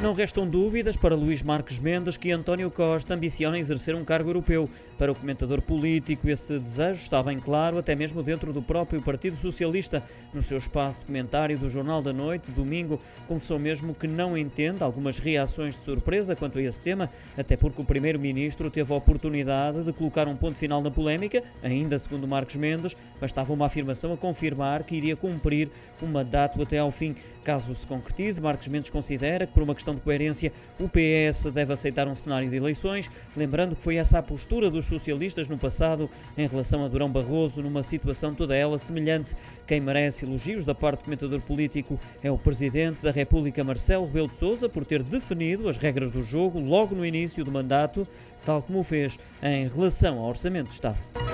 Não restam dúvidas para Luís Marques Mendes que António Costa ambiciona exercer um cargo europeu. Para o comentador político, esse desejo está bem claro, até mesmo dentro do próprio Partido Socialista. No seu espaço de comentário do Jornal da Noite, domingo, confessou mesmo que não entende algumas reações de surpresa quanto a esse tema, até porque o Primeiro-Ministro teve a oportunidade de colocar um ponto final na polémica, ainda segundo Marques Mendes, bastava uma afirmação a confirmar que iria cumprir um mandato até ao fim. Caso se concretize, Marques Mendes considera que, por uma questão de coerência, o PS deve aceitar um cenário de eleições, lembrando que foi essa a postura dos socialistas no passado em relação a Durão Barroso, numa situação toda ela semelhante. Quem merece elogios da parte do comentador político é o Presidente da República, Marcelo Rebelo de por ter definido as regras do jogo logo no início do mandato, tal como o fez em relação ao Orçamento de Estado.